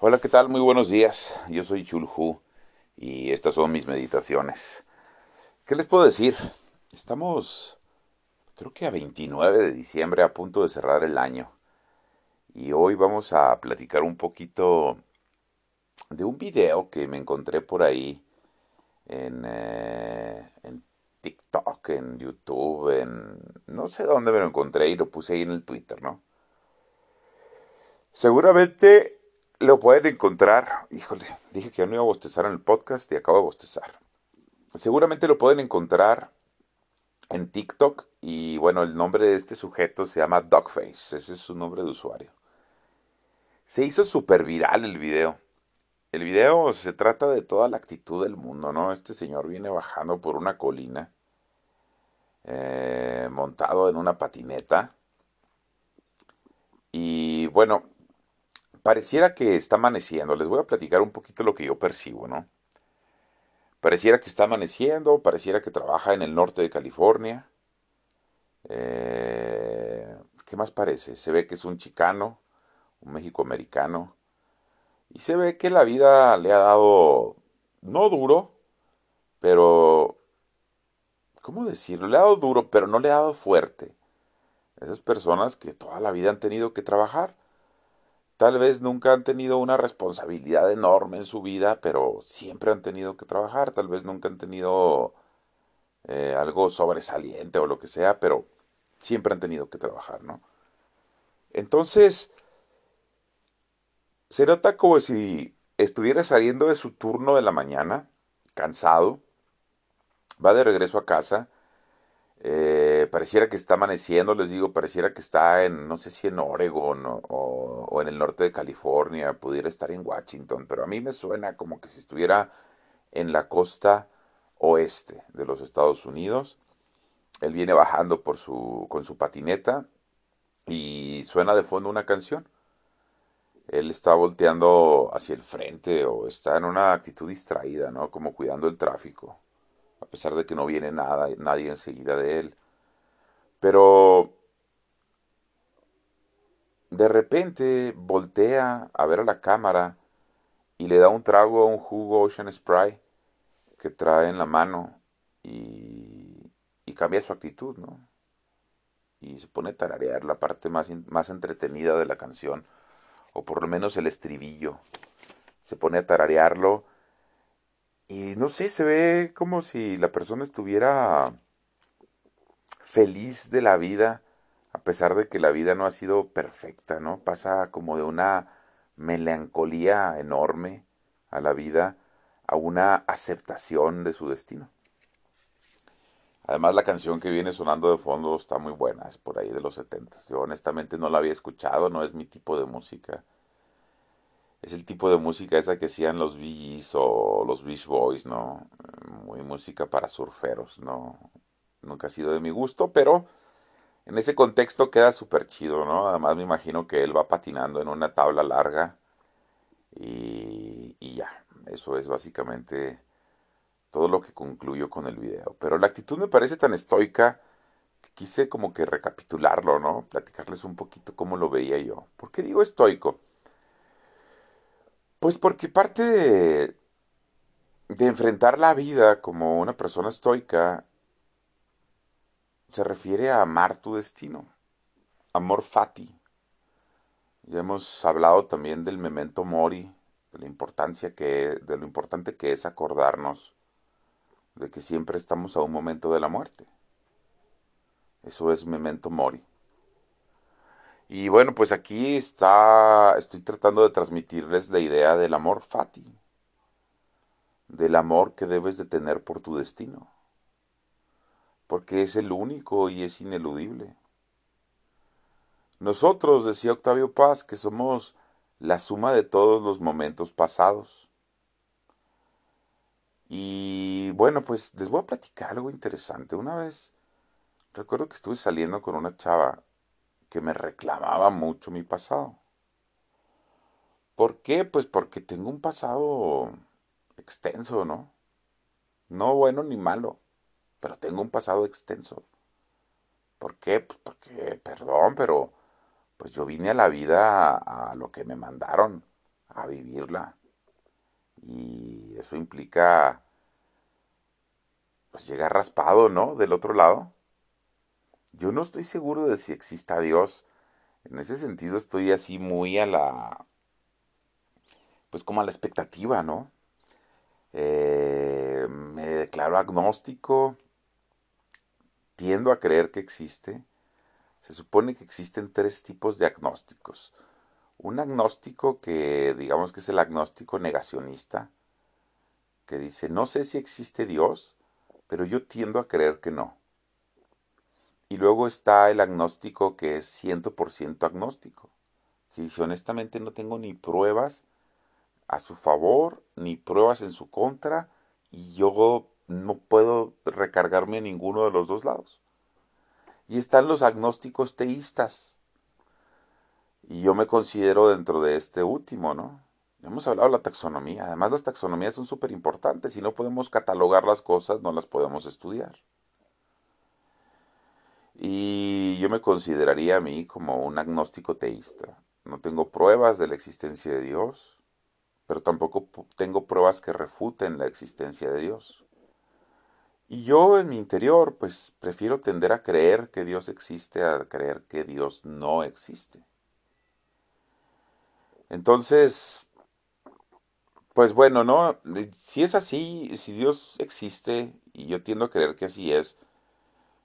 Hola, ¿qué tal? Muy buenos días. Yo soy Chulhu y estas son mis meditaciones. ¿Qué les puedo decir? Estamos, creo que a 29 de diciembre, a punto de cerrar el año. Y hoy vamos a platicar un poquito de un video que me encontré por ahí en, eh, en TikTok, en YouTube, en no sé dónde me lo encontré y lo puse ahí en el Twitter, ¿no? Seguramente lo pueden encontrar, híjole, dije que ya no iba a bostezar en el podcast y acabo de bostezar. Seguramente lo pueden encontrar en TikTok y bueno, el nombre de este sujeto se llama Dogface, ese es su nombre de usuario. Se hizo súper viral el video. El video se trata de toda la actitud del mundo, ¿no? Este señor viene bajando por una colina, eh, montado en una patineta. Y bueno, pareciera que está amaneciendo. Les voy a platicar un poquito lo que yo percibo, ¿no? Pareciera que está amaneciendo, pareciera que trabaja en el norte de California. Eh, ¿Qué más parece? Se ve que es un chicano, un mexicoamericano. Y se ve que la vida le ha dado, no duro, pero, ¿cómo decirlo? Le ha dado duro, pero no le ha dado fuerte. Esas personas que toda la vida han tenido que trabajar Tal vez nunca han tenido una responsabilidad enorme en su vida, pero siempre han tenido que trabajar. Tal vez nunca han tenido eh, algo sobresaliente o lo que sea, pero siempre han tenido que trabajar, ¿no? Entonces, se nota como si estuviera saliendo de su turno de la mañana, cansado, va de regreso a casa eh, pareciera que está amaneciendo, les digo, pareciera que está en, no sé si en Oregon o, en el norte de California, pudiera estar en Washington, pero a mí me suena como que si estuviera en la costa oeste de los Estados Unidos. Él viene bajando por su, con su patineta y suena de fondo una canción. Él está volteando hacia el frente o está en una actitud distraída, ¿no? Como cuidando el tráfico pesar de que no viene nada, nadie enseguida de él. Pero de repente voltea a ver a la cámara y le da un trago a un jugo Ocean Spray que trae en la mano y, y cambia su actitud, ¿no? Y se pone a tararear la parte más, más entretenida de la canción, o por lo menos el estribillo. Se pone a tararearlo y no sé, se ve como si la persona estuviera feliz de la vida, a pesar de que la vida no ha sido perfecta, ¿no? Pasa como de una melancolía enorme a la vida a una aceptación de su destino. Además, la canción que viene sonando de fondo está muy buena, es por ahí de los 70. Yo honestamente no la había escuchado, no es mi tipo de música es el tipo de música esa que hacían los Bees o los Beach Boys, ¿no? Muy música para surferos, ¿no? Nunca ha sido de mi gusto, pero en ese contexto queda súper chido, ¿no? Además me imagino que él va patinando en una tabla larga y, y ya, eso es básicamente todo lo que concluyo con el video. Pero la actitud me parece tan estoica que quise como que recapitularlo, ¿no? Platicarles un poquito cómo lo veía yo. ¿Por qué digo estoico? Pues porque parte de, enfrentar la vida como una persona estoica se refiere a amar tu destino, amor fati. Ya hemos hablado también del memento mori, de la importancia que de lo importante que es acordarnos de que siempre estamos a un momento de la muerte. Eso es memento mori. Y bueno, pues aquí está, estoy tratando de transmitirles la idea del amor fati, del amor que debes de tener por tu destino, porque es el único y es ineludible. Nosotros, decía Octavio Paz, que somos la suma de todos los momentos pasados. Y bueno, pues les voy a platicar algo interesante. Una vez, recuerdo que estuve saliendo con una chava que me reclamaba mucho mi pasado. ¿Por qué? Pues porque tengo un pasado extenso, ¿no? No bueno ni malo, pero tengo un pasado extenso. ¿Por qué? Pues porque, perdón, pero pues yo vine a la vida a, lo que me mandaron. a vivirla. Y eso implica pues llegar raspado, ¿no? Del otro lado. Yo no estoy seguro de si exista Dios. En ese sentido estoy así muy a la, pues como a la expectativa, ¿no? Eh, me declaro agnóstico, tiendo a creer que existe. Se supone que existen tres tipos de agnósticos. Un agnóstico que digamos que es el agnóstico negacionista, que dice, no sé si existe Dios, pero yo tiendo a creer que no. Y luego está el agnóstico que es 100% agnóstico, que dice, honestamente no tengo ni pruebas a su favor ni pruebas en su contra y yo no puedo recargarme en ninguno de los dos lados. Y están los agnósticos teístas. Y yo me considero dentro de este último, ¿no? Hemos hablado de la taxonomía. Además, las taxonomías son súper importantes. Si no podemos catalogar las cosas, no las podemos estudiar. Y yo me consideraría a mí como un agnóstico teísta. No tengo pruebas de la existencia de Dios, pero tampoco tengo pruebas que refuten la existencia de Dios. Y yo en mi interior, pues prefiero tender a creer que Dios existe a creer que Dios no existe. Entonces, pues bueno, ¿no? Si es así, si Dios existe, y yo tiendo a creer que así es,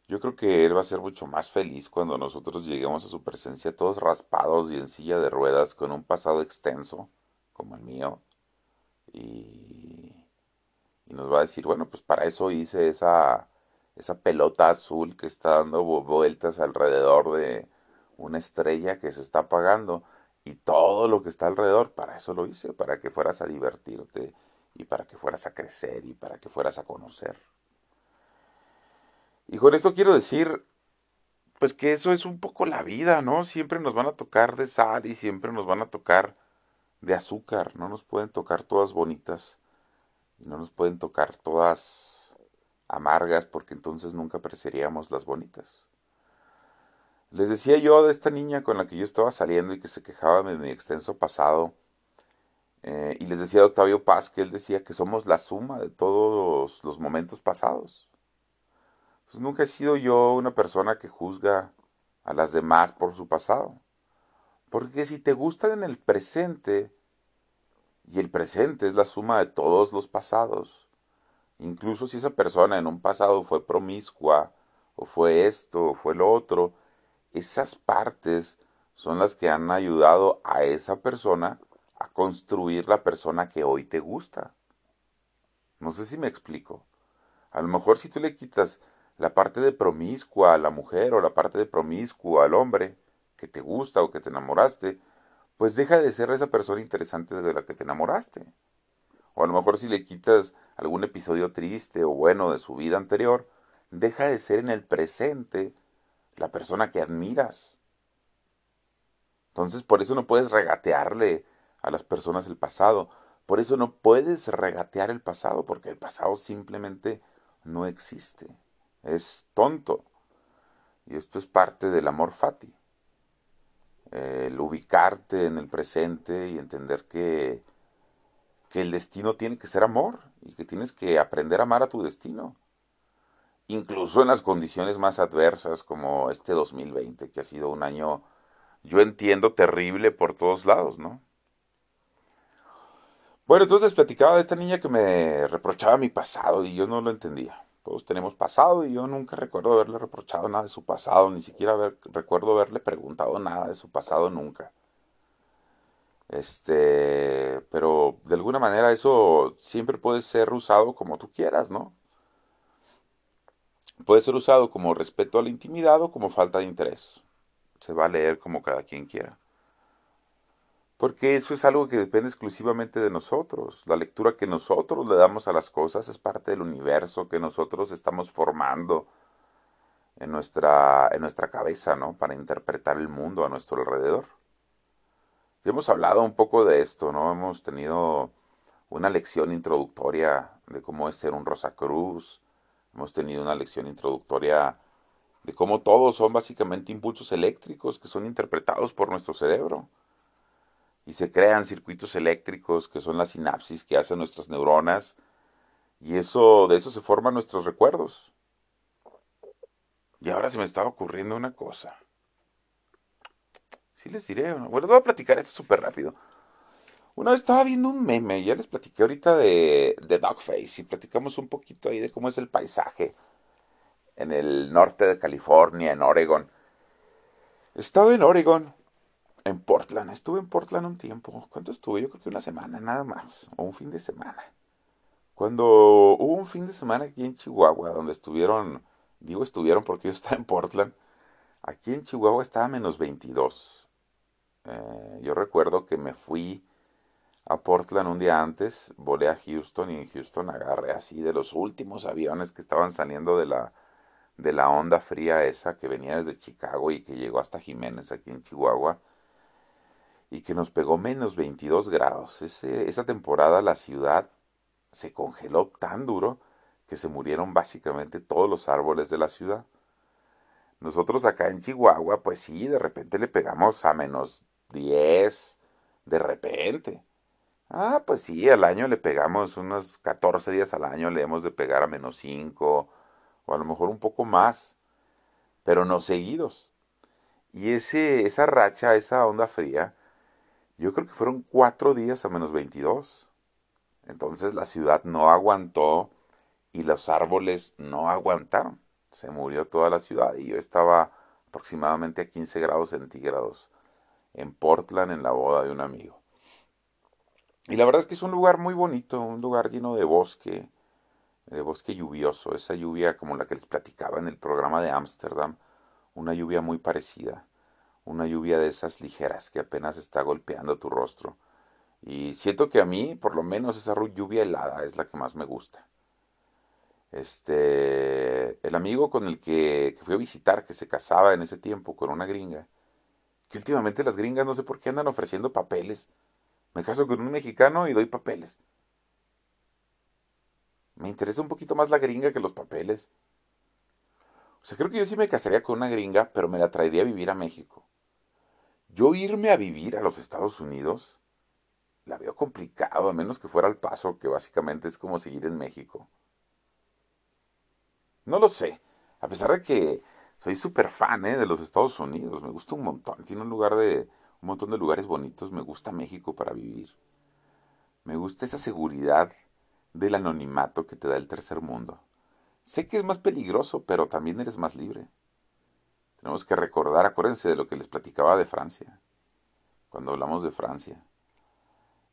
yo creo que Él va a ser mucho más feliz cuando nosotros lleguemos a su presencia todos raspados y en silla de ruedas con un pasado extenso, como el mío, y, nos va a decir, bueno, pues para eso hice esa, esa pelota azul que está dando vueltas alrededor de una estrella que se está apagando y todo lo que está alrededor, para eso lo hice, para que fueras a divertirte y para que fueras a crecer y para que fueras a conocer. Y con esto quiero decir, pues que eso es un poco la vida, ¿no? Siempre nos van a tocar de sal y siempre nos van a tocar de azúcar, no nos pueden tocar todas bonitas, no nos pueden tocar todas amargas porque entonces nunca apreciaríamos las bonitas. Les decía yo de esta niña con la que yo estaba saliendo y que se quejaba de mi extenso pasado. Eh, y les decía a Octavio Paz que él decía que somos la suma de todos los momentos pasados. Pues nunca he sido yo una persona que juzga a las demás por su pasado. Porque si te gustan en el presente, y el presente es la suma de todos los pasados, incluso si esa persona en un pasado fue promiscua, o fue esto, o fue lo otro, esas partes son las que han ayudado a esa persona a construir la persona que hoy te gusta. No sé si me explico. A lo mejor si tú le quitas la parte de promiscua a la mujer o la parte de promiscua al hombre que te gusta o que te enamoraste, pues deja de ser esa persona interesante de la que te enamoraste. O a lo mejor si le quitas algún episodio triste o bueno de su vida anterior, deja de ser en el presente la persona que admiras. Entonces, por eso no puedes regatearle a las personas el pasado. Por eso no puedes regatear el pasado, porque el pasado simplemente no existe. Es tonto. Y esto es parte del amor fati. El ubicarte en el presente y entender que, que el destino tiene que ser amor y que tienes que aprender a amar a tu destino incluso en las condiciones más adversas como este 2020, que ha sido un año, yo entiendo, terrible por todos lados, ¿no? Bueno, entonces les platicaba de esta niña que me reprochaba mi pasado y yo no lo entendía. Todos tenemos pasado y yo nunca recuerdo haberle reprochado nada de su pasado, ni siquiera recuerdo haberle preguntado nada de su pasado nunca. Este, pero de alguna manera eso siempre puede ser usado como tú quieras, ¿no? Puede ser usado como respeto a la intimidad o como falta de interés. Se va a leer como cada quien quiera. Porque eso es algo que depende exclusivamente de nosotros. La lectura que nosotros le damos a las cosas es parte del universo que nosotros estamos formando en nuestra, en nuestra cabeza, ¿no? Para interpretar el mundo a nuestro alrededor. Ya hemos hablado un poco de esto, ¿no? Hemos tenido una lección introductoria de cómo es ser un Rosacruz, Hemos tenido una lección introductoria de cómo todos son básicamente impulsos eléctricos que son interpretados por nuestro cerebro. Y se crean circuitos eléctricos que son las sinapsis que hacen nuestras neuronas y eso de eso se forman nuestros recuerdos. Y ahora se me estaba ocurriendo una cosa. Sí les diré, bueno, les voy a platicar esto súper rápido. Una vez estaba viendo un meme, ya les platiqué ahorita de, de Dogface y platicamos un poquito ahí de cómo es el paisaje en el norte de California, en Oregon. He estado en Oregon, en Portland. Estuve en Portland un tiempo. ¿Cuánto estuve? Yo creo que una semana nada más, o un fin de semana. Cuando hubo un fin de semana aquí en Chihuahua, donde estuvieron, digo estuvieron porque yo estaba en Portland, aquí en Chihuahua estaba menos 22. Eh, yo recuerdo que me fui a Portland un día antes, volé a Houston y en Houston agarré así de los últimos aviones que estaban saliendo de la, de la onda fría esa que venía desde Chicago y que llegó hasta Jiménez aquí en Chihuahua y que nos pegó menos 22 grados. esa temporada la ciudad se congeló tan duro que se murieron básicamente todos los árboles de la ciudad. Nosotros acá en Chihuahua, pues sí, de repente le pegamos a menos 10, de repente. Ah, pues sí, al año le pegamos unos 14 días al año, le hemos de pegar a menos 5 o a lo mejor un poco más, pero no seguidos. Y ese, esa racha, esa onda fría, yo creo que fueron cuatro días a menos 22. Entonces la ciudad no aguantó y los árboles no aguantaron. Se murió toda la ciudad y yo estaba aproximadamente a 15 grados centígrados en Portland en la boda de un amigo. Y la verdad es que es un lugar muy bonito, un lugar lleno de bosque, de bosque lluvioso, esa lluvia como la que les platicaba en el programa de Ámsterdam, una lluvia muy parecida, una lluvia de esas ligeras que apenas está golpeando tu rostro. Y siento que a mí, por lo menos, esa lluvia helada es la que más me gusta. Este, el amigo con el que, que fui a visitar, que se casaba en ese tiempo con una gringa, que últimamente las gringas no sé por qué andan ofreciendo papeles me caso con un mexicano y doy papeles. Me interesa un poquito más la gringa que los papeles. O sea, creo que yo sí me casaría con una gringa, pero me la traería a vivir a México. Yo irme a vivir a los Estados Unidos, la veo complicado, a menos que fuera al paso, que básicamente es como seguir en México. No lo sé, a pesar de que soy súper fan ¿eh? de los Estados Unidos, me gusta un montón, tiene un lugar de, un montón de lugares bonitos. Me gusta México para vivir. Me gusta esa seguridad del anonimato que te da el tercer mundo. Sé que es más peligroso, pero también eres más libre. Tenemos que recordar, acuérdense de lo que les platicaba de Francia, cuando hablamos de Francia.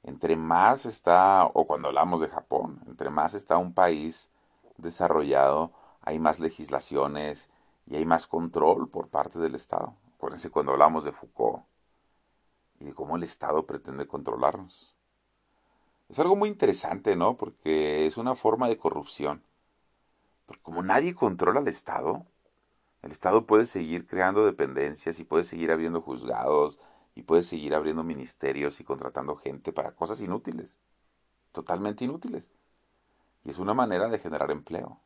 Entre más está, o cuando hablamos de Japón, entre más está un país desarrollado, hay más legislaciones y hay más control por parte del Estado. Acuérdense cuando hablamos de Foucault, y de cómo el Estado pretende controlarnos. Es algo muy interesante, ¿no? Porque es una forma de corrupción. Porque como nadie controla al Estado, el Estado puede seguir creando dependencias y puede seguir abriendo juzgados y puede seguir abriendo ministerios y contratando gente para cosas inútiles, totalmente inútiles. Y es una manera de generar empleo.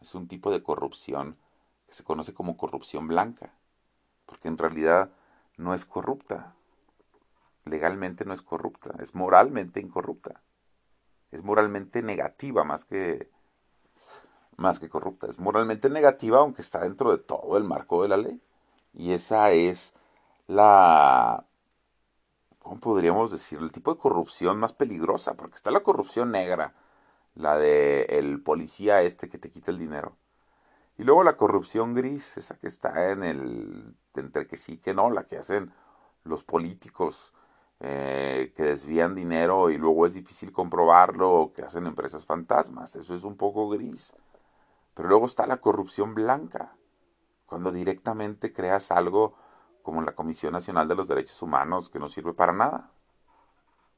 Es un tipo de corrupción que se conoce como corrupción blanca, porque en realidad no es corrupta. Legalmente no es corrupta, es moralmente incorrupta. Es moralmente negativa más que más que corrupta. Es moralmente negativa aunque está dentro de todo el marco de la ley. Y esa es la ¿cómo podríamos decir? El tipo de corrupción más peligrosa, porque está la corrupción negra, la de el policía este que te quita el dinero. Y luego la corrupción gris, esa que está en el, entre que sí que no, la que hacen los políticos eh, que desvían dinero y luego es difícil comprobarlo, o que hacen empresas fantasmas, eso es un poco gris. Pero luego está la corrupción blanca, cuando directamente creas algo como la Comisión Nacional de los Derechos Humanos que no sirve para nada.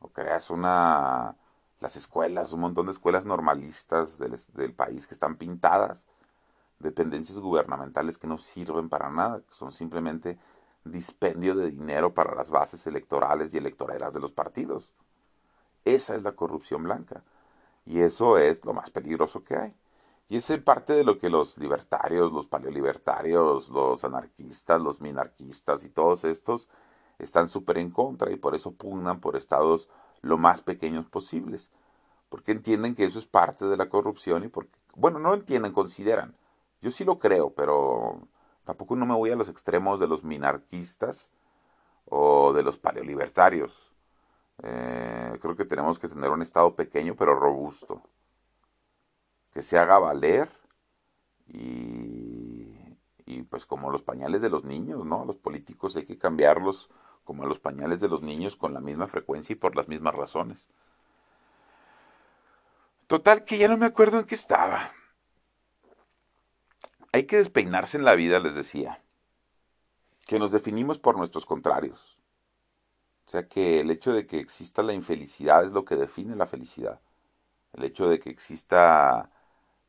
O creas una las escuelas, un montón de escuelas normalistas del, del país que están pintadas dependencias gubernamentales que no sirven para nada, que son simplemente dispendio de dinero para las bases electorales y electoreras de los partidos. Esa es la corrupción blanca. Y eso es lo más peligroso que hay. Y es parte de lo que los libertarios, los paleolibertarios, los anarquistas, los minarquistas y todos estos están súper en contra y por eso pugnan por estados lo más pequeños posibles, porque entienden que eso es parte de la corrupción y porque, bueno, no lo entienden, consideran. Yo sí lo creo, pero tampoco no me voy a los extremos de los minarquistas o de los paleolibertarios. Eh, creo que tenemos que tener un estado pequeño pero robusto, que se haga valer y, pues como los pañales de los niños, ¿no? Los políticos hay que cambiarlos como a los pañales de los niños con la misma frecuencia y por las mismas razones. Total que ya no me acuerdo en qué estaba. Hay que despeinarse en la vida, les decía, que nos definimos por nuestros contrarios. O sea que el hecho de que exista la infelicidad es lo que define la felicidad. El hecho de que exista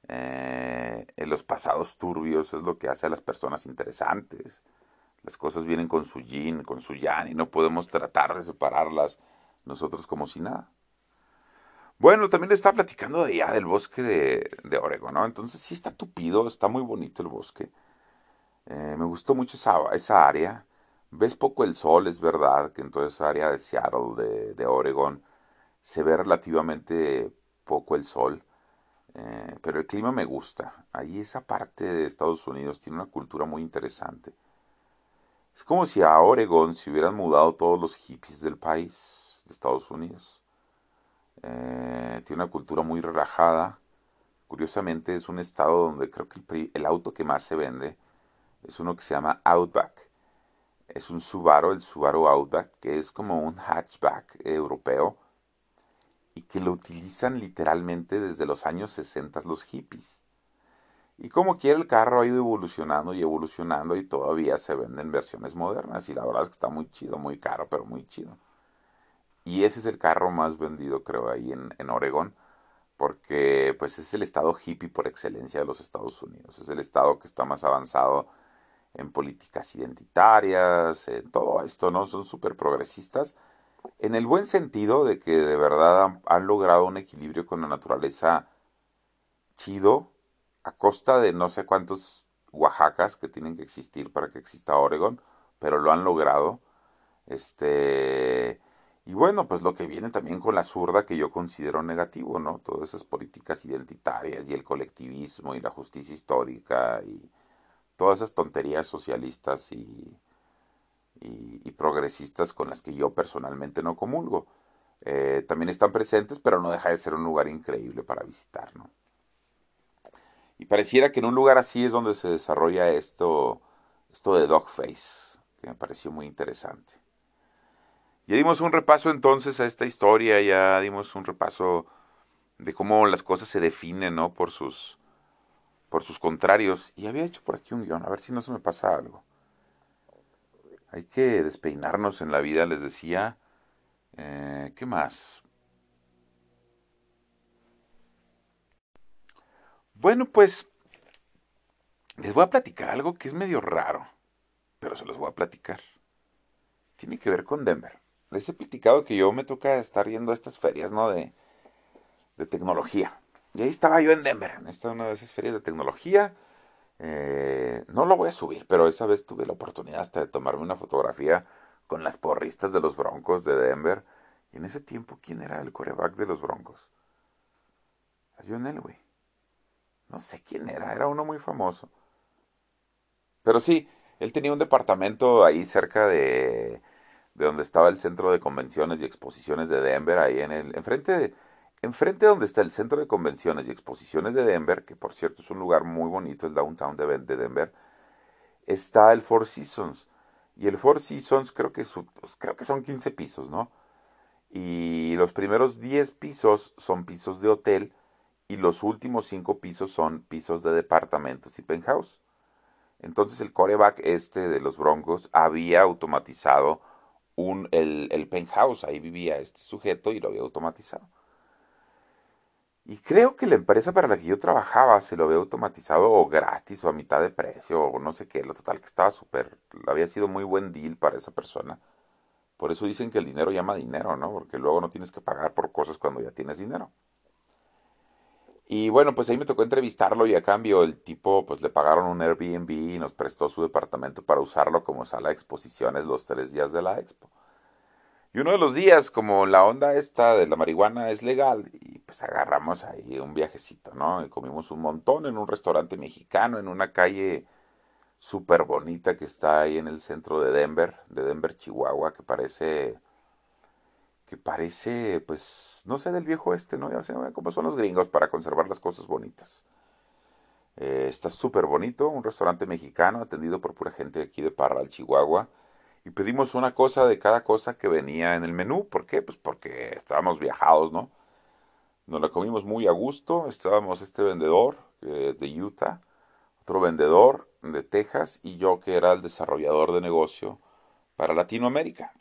eh, en los pasados turbios es lo que hace a las personas interesantes. Las cosas vienen con su yin, con su yang, y no podemos tratar de separarlas nosotros como si nada. Bueno, también le estaba platicando de allá del bosque de, de Oregon, ¿no? Entonces sí está tupido, está muy bonito el bosque. Eh, me gustó mucho esa, esa área. Ves poco el sol, es verdad, que en toda esa área de Seattle, de, de Oregon, se ve relativamente poco el sol. Eh, pero el clima me gusta. Ahí esa parte de Estados Unidos tiene una cultura muy interesante. Es como si a Oregon se hubieran mudado todos los hippies del país, de Estados Unidos. Eh, tiene una cultura muy relajada. Curiosamente es un estado donde creo que el, el, auto que más se vende es uno que se llama Outback. Es un Subaru, el Subaru Outback, que es como un hatchback europeo y que lo utilizan literalmente desde los años 60 los hippies. Y como quiera el carro ha ido evolucionando y evolucionando y todavía se venden versiones modernas y la verdad es que está muy chido, muy caro, pero muy chido. Y ese es el carro más vendido creo ahí en, en Oregón porque pues es el estado hippie por excelencia de los Estados Unidos. Es el estado que está más avanzado en políticas identitarias, en todo esto, ¿no? Son súper progresistas en el buen sentido de que de verdad han, logrado un equilibrio con la naturaleza chido, a costa de no sé cuántos Oaxacas que tienen que existir para que exista Oregon, pero lo han logrado. Este, y bueno, pues lo que viene también con la zurda que yo considero negativo, ¿no? Todas esas políticas identitarias y el colectivismo y la justicia histórica y todas esas tonterías socialistas y, y, progresistas con las que yo personalmente no comulgo. Eh, también están presentes, pero no deja de ser un lugar increíble para visitar, ¿no? Y pareciera que en un lugar así es donde se desarrolla esto, esto de Dogface, que me pareció muy interesante. Ya dimos un repaso entonces a esta historia, ya dimos un repaso de cómo las cosas se definen, ¿no? Por sus, por sus contrarios. Y había hecho por aquí un guion, a ver si no se me pasa algo. Hay que despeinarnos en la vida, les decía. Eh, ¿Qué más? Bueno, pues les voy a platicar algo que es medio raro, pero se los voy a platicar. Tiene que ver con Denver. Les he platicado que yo me toca estar yendo a estas ferias, ¿no? De, de tecnología. Y ahí estaba yo en Denver, en esta una de esas ferias de tecnología. Eh, no lo voy a subir, pero esa vez tuve la oportunidad hasta de tomarme una fotografía con las porristas de los Broncos de Denver. Y en ese tiempo, ¿quién era el coreback de los Broncos? John Elway. No sé quién era, era uno muy famoso. Pero sí, él tenía un departamento ahí cerca de, de donde estaba el centro de convenciones y exposiciones de Denver, ahí en el, enfrente de, Enfrente donde está el Centro de Convenciones y Exposiciones de Denver, que por cierto es un lugar muy bonito, el downtown de, Denver, está el Four Seasons. Y el Four Seasons creo que, pues, son 15 pisos, ¿no? Y los primeros 10 pisos son pisos de hotel y los últimos 5 pisos son pisos de departamentos y penthouse. Entonces el coreback este de los Broncos había automatizado un, el penthouse, ahí vivía este sujeto y lo había automatizado. Y creo que la empresa para la que yo trabajaba se lo había automatizado o gratis o a mitad de precio o no sé qué. Lo total que estaba súper, había sido muy buen deal para esa persona. Por eso dicen que el dinero llama dinero, ¿no? Porque luego no tienes que pagar por cosas cuando ya tienes dinero. Y bueno, pues ahí me tocó entrevistarlo y a cambio el tipo pues le pagaron un Airbnb y nos prestó su departamento para usarlo como sala de exposiciones los tres días de la expo. Y uno de los días, como la onda esta de la marihuana es legal, y pues agarramos ahí un viajecito, ¿no? Y comimos un montón en un restaurante mexicano, en una calle súper bonita que está ahí en el centro de Denver, de Denver, Chihuahua, que parece que parece, pues, no sé, del viejo este, ¿no? Ya sé cómo son los gringos para conservar las cosas bonitas. Eh, está súper bonito, un restaurante mexicano atendido por pura gente aquí de Parral, Chihuahua. Y pedimos una cosa de cada cosa que venía en el menú. ¿Por qué? Pues porque estábamos viajados, ¿no? Nos la comimos muy a gusto. Estábamos este vendedor eh, de Utah, otro vendedor de Texas y yo que era el desarrollador de negocio para Latinoamérica.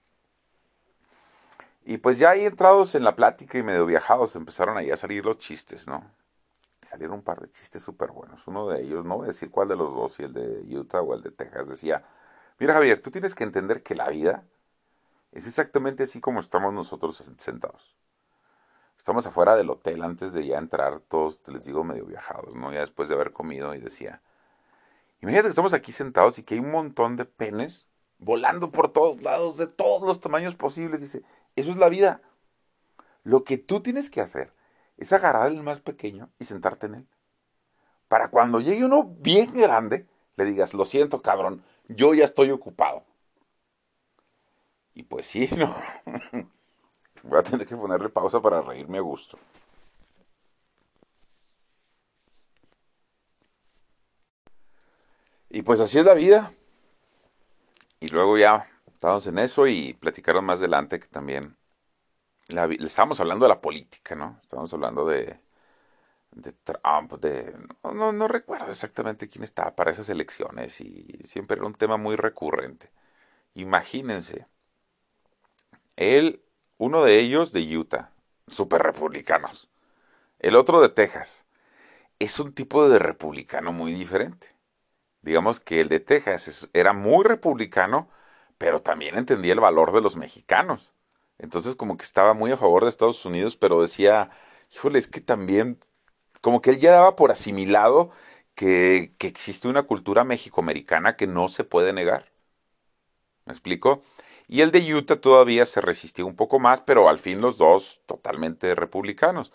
Y pues ya ahí entrados en la plática y medio viajados empezaron ahí a salir los chistes, ¿no? salieron un par de chistes súper buenos. Uno de ellos, no voy a decir cuál de los dos, si el de Utah o el de Texas, decía, mira Javier, tú tienes que entender que la vida es exactamente así como estamos nosotros sentados. Estamos afuera del hotel antes de ya entrar, todos, les digo, medio viajados, ¿no? Ya después de haber comido y decía, imagínate que estamos aquí sentados y que hay un montón de penes volando por todos lados, de todos los tamaños posibles. Dice, eso es la vida. Lo que tú tienes que hacer es agarrar el más pequeño y sentarte en él. Para cuando llegue uno bien grande, le digas, lo siento cabrón, yo ya estoy ocupado. Y pues sí, no. Voy a tener que ponerle pausa para reírme a gusto. Y pues así es la vida. Y luego ya estábamos en eso y platicaron más adelante que también le estábamos hablando de la política, ¿no? Estábamos hablando de, de Trump, de... No, no, recuerdo exactamente quién estaba para esas elecciones y siempre era un tema muy recurrente. Imagínense, él, uno de ellos de Utah, super republicanos, el otro de Texas, es un tipo de republicano muy diferente digamos que el de Texas era muy republicano, pero también entendía el valor de los mexicanos. Entonces como que estaba muy a favor de Estados Unidos, pero decía, híjole, es que también, como que él ya daba por asimilado que, que existe una cultura mexicoamericana que no se puede negar. ¿Me explico? Y el de Utah todavía se resistió un poco más, pero al fin los dos totalmente republicanos.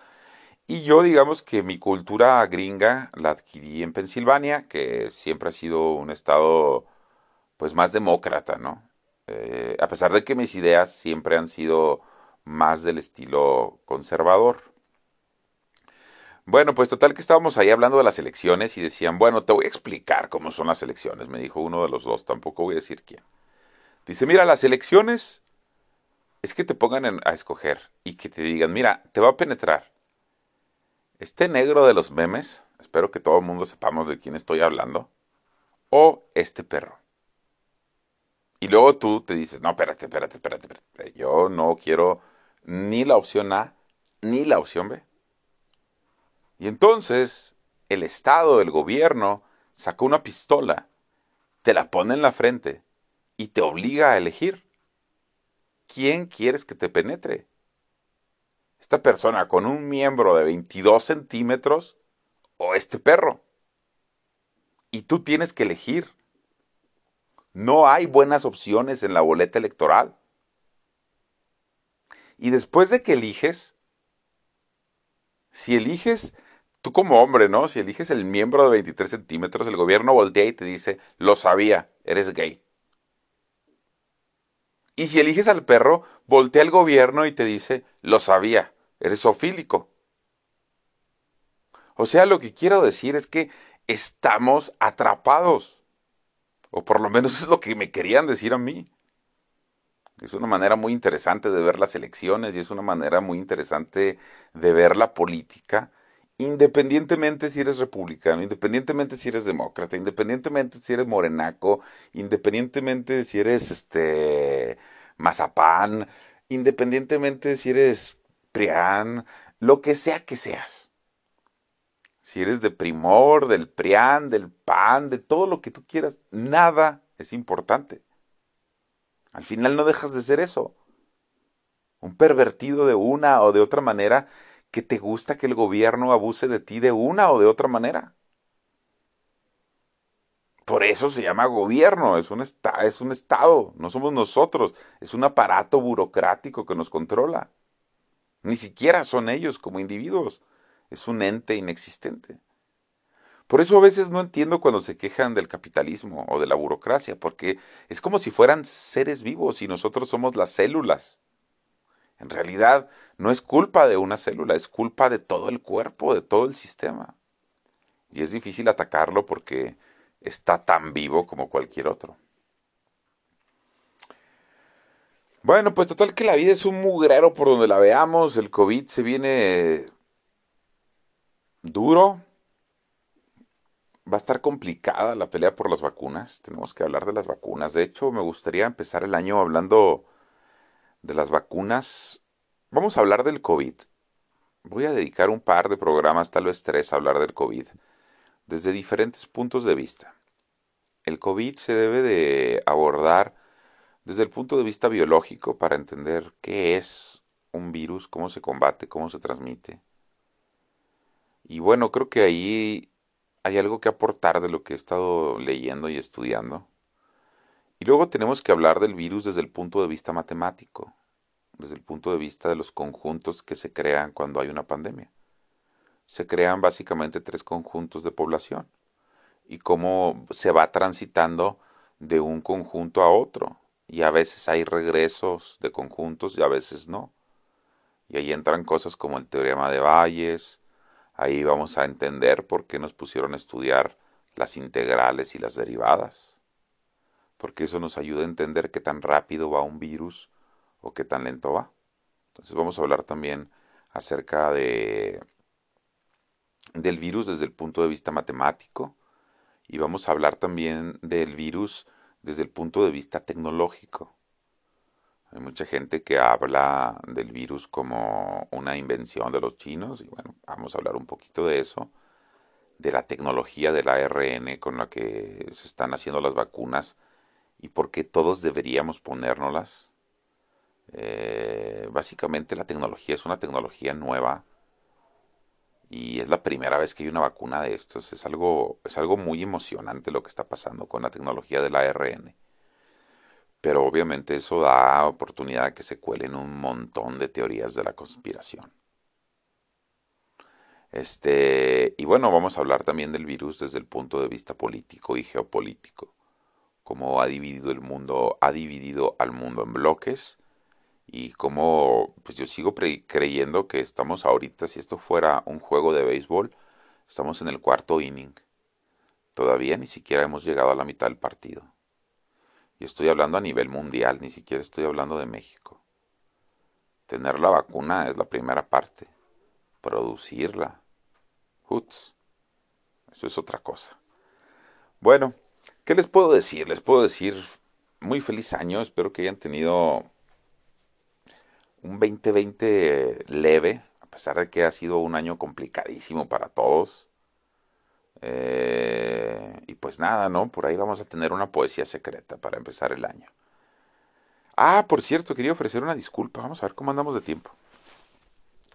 Y yo digamos que mi cultura gringa la adquirí en Pensilvania, que siempre ha sido un estado pues más demócrata, ¿no? Eh, a pesar de que mis ideas siempre han sido más del estilo conservador. Bueno, pues total que estábamos ahí hablando de las elecciones y decían, bueno, te voy a explicar cómo son las elecciones, me dijo uno de los dos, tampoco voy a decir quién. Dice, mira, las elecciones es que te pongan a escoger y que te digan, mira, te va a penetrar este negro de los memes, espero que todo el mundo sepamos de quién estoy hablando, o este perro. Y luego tú te dices, no, espérate, espérate, espérate, espérate. yo no quiero ni la opción A ni la opción B. Y entonces el Estado, el gobierno, sacó una pistola, te la pone en la frente y te obliga a elegir. ¿Quién quieres que te penetre? esta persona con un miembro de 22 centímetros o este perro. Y tú tienes que elegir. No hay buenas opciones en la boleta electoral. Y después de que eliges, si eliges, tú como hombre, ¿no? Si eliges el miembro de 23 centímetros, el gobierno voltea y te dice, lo sabía, eres gay. Y si eliges al perro, voltea el gobierno y te dice, lo sabía, eres ofílico. O sea, lo que quiero decir es que estamos atrapados. O por lo menos es lo que me querían decir a mí. Es una manera muy interesante de ver las elecciones y es una manera muy interesante de ver la política, independientemente si eres republicano, independientemente si eres demócrata, independientemente si eres morenaco, independientemente si eres este mazapán, independientemente si eres prián, lo que sea que seas. Si eres de primor, del prián, del pan, de todo lo que tú quieras, nada es importante. Al final no dejas de ser eso. Un pervertido de una o de otra manera que te gusta que el gobierno abuse de ti de una o de otra manera. Por eso se llama gobierno, es un, es un Estado, no somos nosotros, es un aparato burocrático que nos controla. Ni siquiera son ellos como individuos, es un ente inexistente. Por eso a veces no entiendo cuando se quejan del capitalismo o de la burocracia, porque es como si fueran seres vivos y nosotros somos las células. En realidad no es culpa de una célula, es culpa de todo el cuerpo, de todo el sistema. Y es difícil atacarlo porque está tan vivo como cualquier otro. Bueno, pues total que la vida es un mugrero por donde la veamos. El COVID se viene duro. Va a estar complicada la pelea por las vacunas. Tenemos que hablar de las vacunas. De hecho, me gustaría empezar el año hablando de las vacunas. Vamos a hablar del COVID. Voy a dedicar un par de programas, tal vez tres, a hablar del COVID desde diferentes puntos de vista. El COVID se debe de abordar desde el punto de vista biológico para entender qué es un virus, cómo se combate, cómo se transmite. Y bueno, creo que ahí hay algo que aportar de lo que he estado leyendo y estudiando. Y luego tenemos que hablar del virus desde el punto de vista matemático, desde el punto de vista de los conjuntos que se crean cuando hay una pandemia se crean básicamente tres conjuntos de población y cómo se va transitando de un conjunto a otro. Y a veces hay regresos de conjuntos y a veces no. Y ahí entran cosas como el teorema de Bayes. Ahí vamos a entender por qué nos pusieron a estudiar las integrales y las derivadas. Porque eso nos ayuda a entender qué tan rápido va un virus o qué tan lento va. Entonces vamos a hablar también acerca de del virus desde el punto de vista matemático y vamos a hablar también del virus desde el punto de vista tecnológico. Hay mucha gente que habla del virus como una invención de los chinos y bueno, vamos a hablar un poquito de eso, de la tecnología del ARN con la que se están haciendo las vacunas y por qué todos deberíamos ponérnoslas. Eh, básicamente la tecnología es una tecnología nueva y es la primera vez que hay una vacuna de estos. Es algo, es algo muy emocionante lo que está pasando con la tecnología del ARN. Pero obviamente eso da oportunidad a que se cuelen un montón de teorías de la conspiración. Este, y bueno, vamos a hablar también del virus desde el punto de vista político y geopolítico. Cómo ha dividido el mundo, ha dividido al mundo en bloques y como pues yo sigo creyendo que estamos ahorita, si esto fuera un juego de béisbol, estamos en el cuarto inning. Todavía ni siquiera hemos llegado a la mitad del partido. Y estoy hablando a nivel mundial, ni siquiera estoy hablando de México. Tener la vacuna es la primera parte. Producirla. Huts. Eso es otra cosa. Bueno, ¿qué les puedo decir? Les puedo decir muy feliz año. Espero que hayan tenido un 2020 leve, a pesar de que ha sido un año complicadísimo para todos. Eh, y pues nada, ¿no? Por ahí vamos a tener una poesía secreta para empezar el año. Ah, por cierto, quería ofrecer una disculpa. Vamos a ver cómo andamos de tiempo.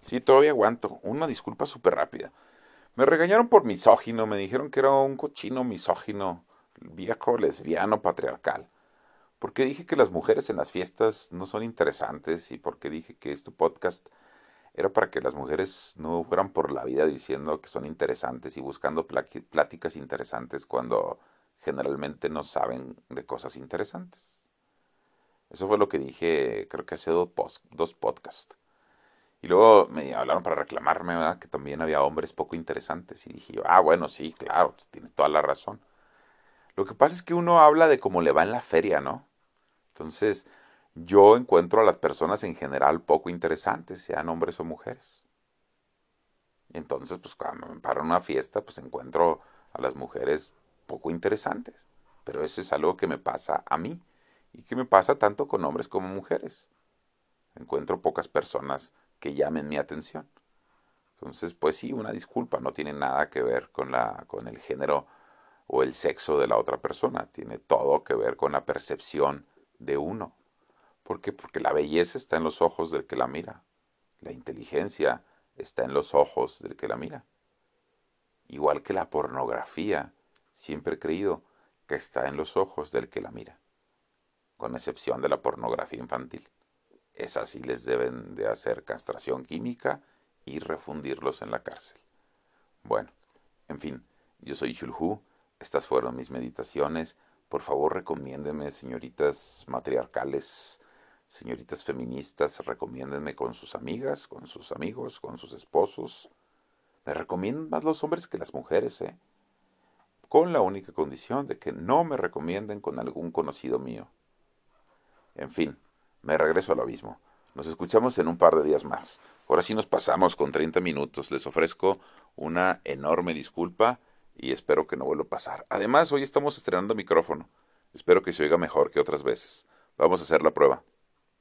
Sí, todavía aguanto. Una disculpa súper rápida. Me regañaron por misógino, me dijeron que era un cochino misógino, viejo lesbiano patriarcal porque dije que las mujeres en las fiestas no son interesantes y porque dije que este podcast era para que las mujeres no fueran por la vida diciendo que son interesantes y buscando pláticas interesantes cuando generalmente no saben de cosas interesantes. Eso fue lo que dije, creo que hace dos, dos podcasts. Y luego me hablaron para reclamarme. Que también había hombres poco interesantes. Y dije, ah, bueno, sí, claro, tienes toda la razón. Lo que pasa es que uno habla de cómo le va en la feria, ¿no? Entonces, yo encuentro a las personas en general poco interesantes, sean hombres o mujeres. Entonces, pues cuando me paro en una fiesta, pues encuentro a las mujeres poco interesantes. Pero eso es algo que me pasa a mí y que me pasa tanto con hombres como mujeres. Encuentro pocas personas que llamen mi atención. Entonces, pues sí, una disculpa, no tiene nada que ver con la con el género o el sexo de la otra persona, tiene todo que ver con la percepción de uno. ¿Por qué? Porque la belleza está en los ojos del que la mira. La inteligencia está en los ojos del que la mira. Igual que la pornografía, siempre he creído que está en los ojos del que la mira, con excepción de la pornografía infantil. Es así les deben de hacer castración química y refundirlos en la cárcel. Bueno, en fin, yo soy Shulhu, estas fueron mis meditaciones. Por favor, recomiéndenme, señoritas matriarcales, señoritas feministas, recomiéndenme con sus amigas, con sus amigos, con sus esposos. Me recomiendan más los hombres que las mujeres, ¿eh? Con la única condición de que no me recomienden con algún conocido mío. En fin, me regreso al abismo. Nos escuchamos en un par de días más. Ahora sí nos pasamos con 30 minutos. Les ofrezco una enorme disculpa y espero que no vuelva a pasar. Además, hoy estamos estrenando micrófono. Espero que se oiga mejor que otras veces. Vamos a hacer la prueba.